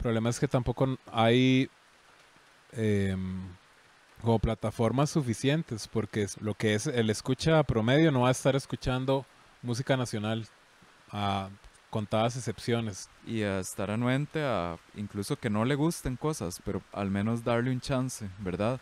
problema es que tampoco hay em, como plataformas suficientes, porque lo que es el escucha promedio no va a estar escuchando música nacional a contadas excepciones. Y a estar anuente a incluso que no le gusten cosas, pero al menos darle un chance, ¿verdad?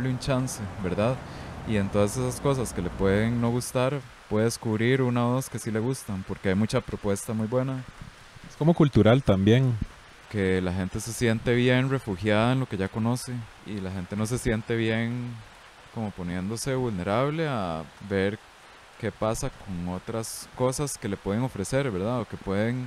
Darle un chance, ¿verdad? Y en todas esas cosas que le pueden no gustar, puede descubrir una o dos que sí le gustan, porque hay mucha propuesta muy buena, Es como cultural también. que la gente se siente bien refugiada en lo que ya conoce y la gente no se siente bien como poniéndose vulnerable a ver qué pasa con otras cosas que le pueden ofrecer, ¿verdad? O que pueden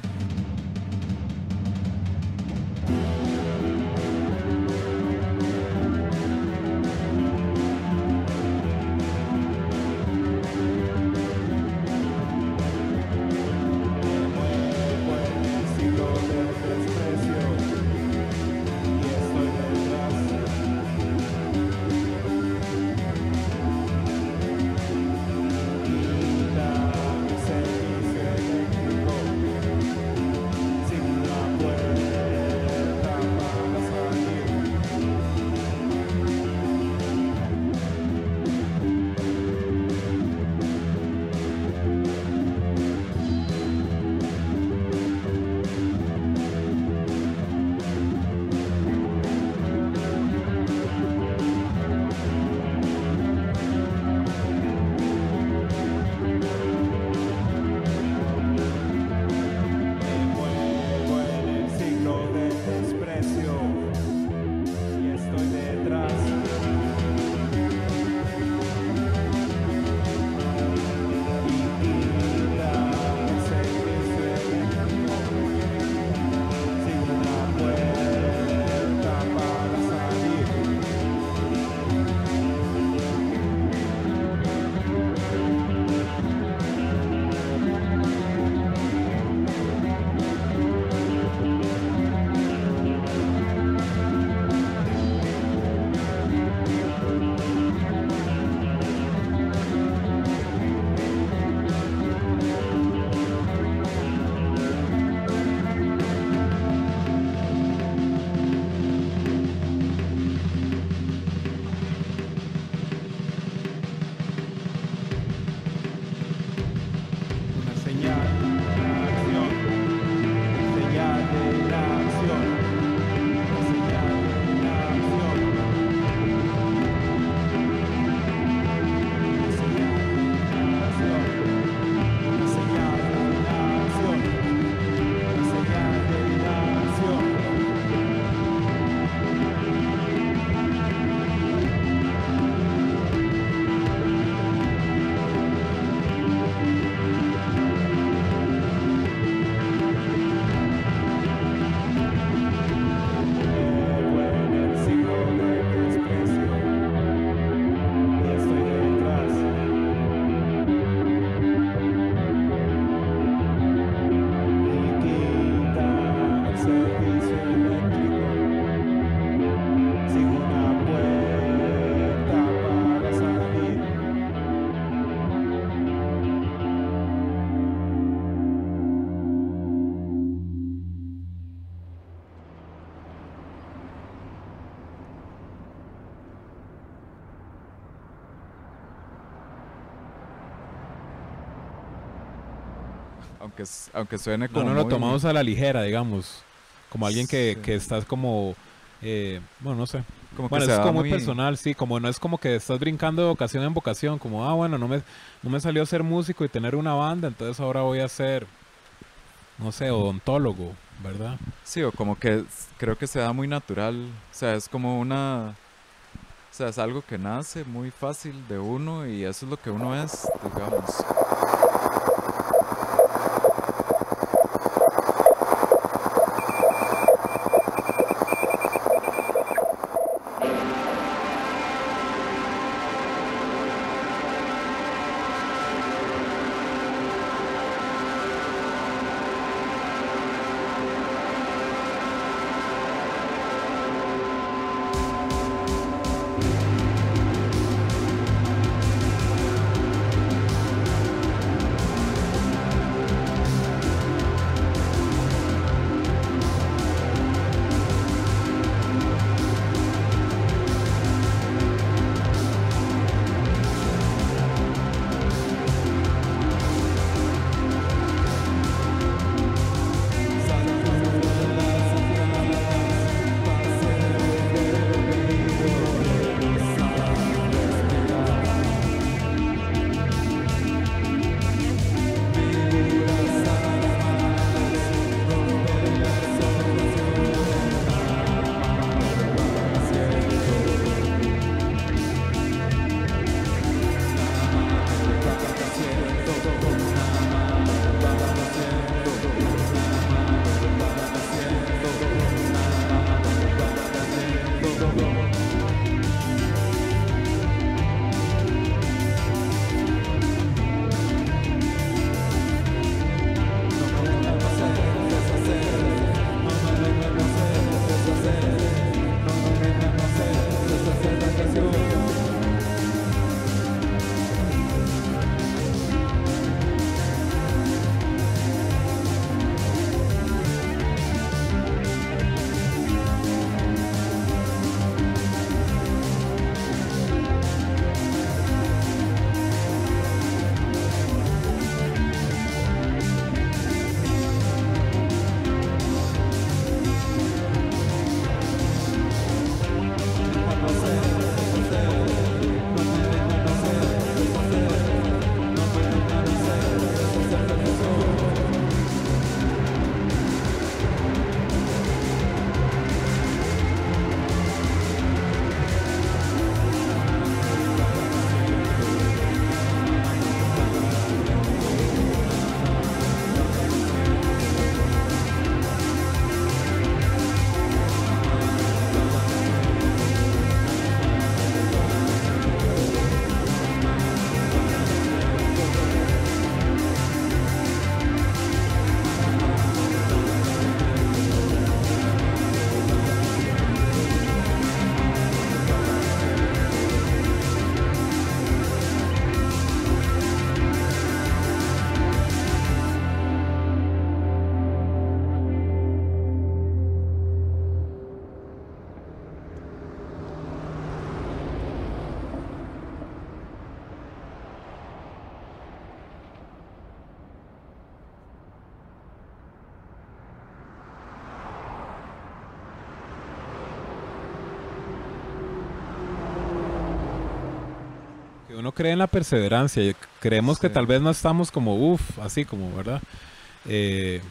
Aunque, aunque suene No, como no lo muy- tomamos a la ligera, digamos. Como alguien que, Sí. que estás como... eh, bueno, no sé. como Bueno, es como muy personal, sí. Como no es como que estás brincando de vocación en vocación. Como, ah, bueno, no me, no me salió ser músico y tener una banda, entonces ahora voy a ser, no sé, odontólogo, ¿verdad? Sí, o como que creo que se da muy natural. O sea, es como una... O sea, es algo que nace muy fácil de uno y eso es lo que uno es, digamos. Uno cree en la perseverancia. y Creemos que tal vez no estamos como, uff, así como, ¿verdad? Eh,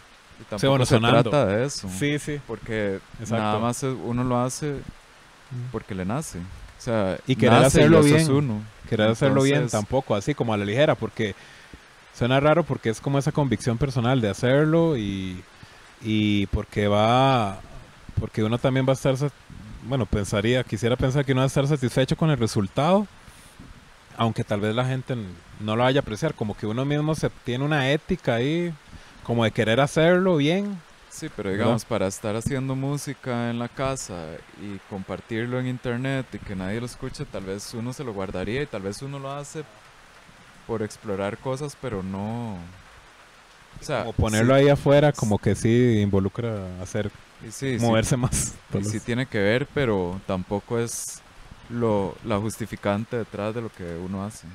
Y tampoco bueno, se trata de eso. sí, sí. Porque Exacto. nada más uno lo hace porque le nace. O sea, Y querer nace hacerlo bien. uno. Querer hacerlo bien tampoco, así como a la ligera, porque suena raro porque es como esa convicción personal de hacerlo y, y porque va, porque uno también va a estar, bueno, pensaría, quisiera pensar que uno va a estar satisfecho con el resultado, aunque tal vez la gente no lo vaya a apreciar, como que uno mismo se tiene una ética ahí, como de querer hacerlo bien. Sí, pero ¿Verdad? digamos, para estar haciendo música en la casa y compartirlo en internet y que nadie lo escuche, tal vez uno se lo guardaría y tal vez uno lo hace por explorar cosas, pero no... O sea, Como ponerlo ahí afuera, como que sí involucra hacer, sí, sí, sí, moverse más. y sí tiene que ver, pero tampoco es lo, la justificante detrás de lo que uno hace.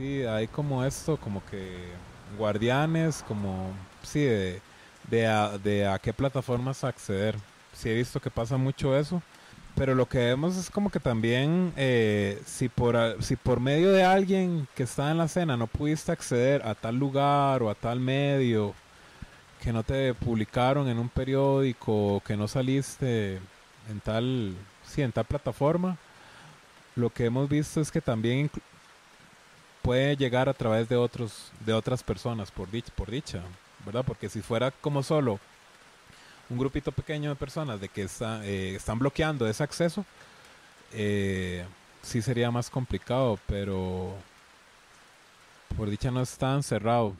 Sí, hay como esto, como que guardianes, como, sí, de, de, a, de a qué plataformas acceder. Sí he visto que pasa mucho eso, pero lo que vemos es como que también, eh, si, por, si por medio de alguien que está en la escena no pudiste acceder a tal lugar o a tal medio, que no te publicaron en un periódico, que no saliste en tal, sí, en tal plataforma, lo que hemos visto es que también puede llegar a través de otros de otras personas por dicha, por dicha, ¿verdad? Porque si fuera como solo un grupito pequeño de personas de que está, eh, están bloqueando ese acceso, eh, sí sería más complicado, pero por dicha no es tan cerrado.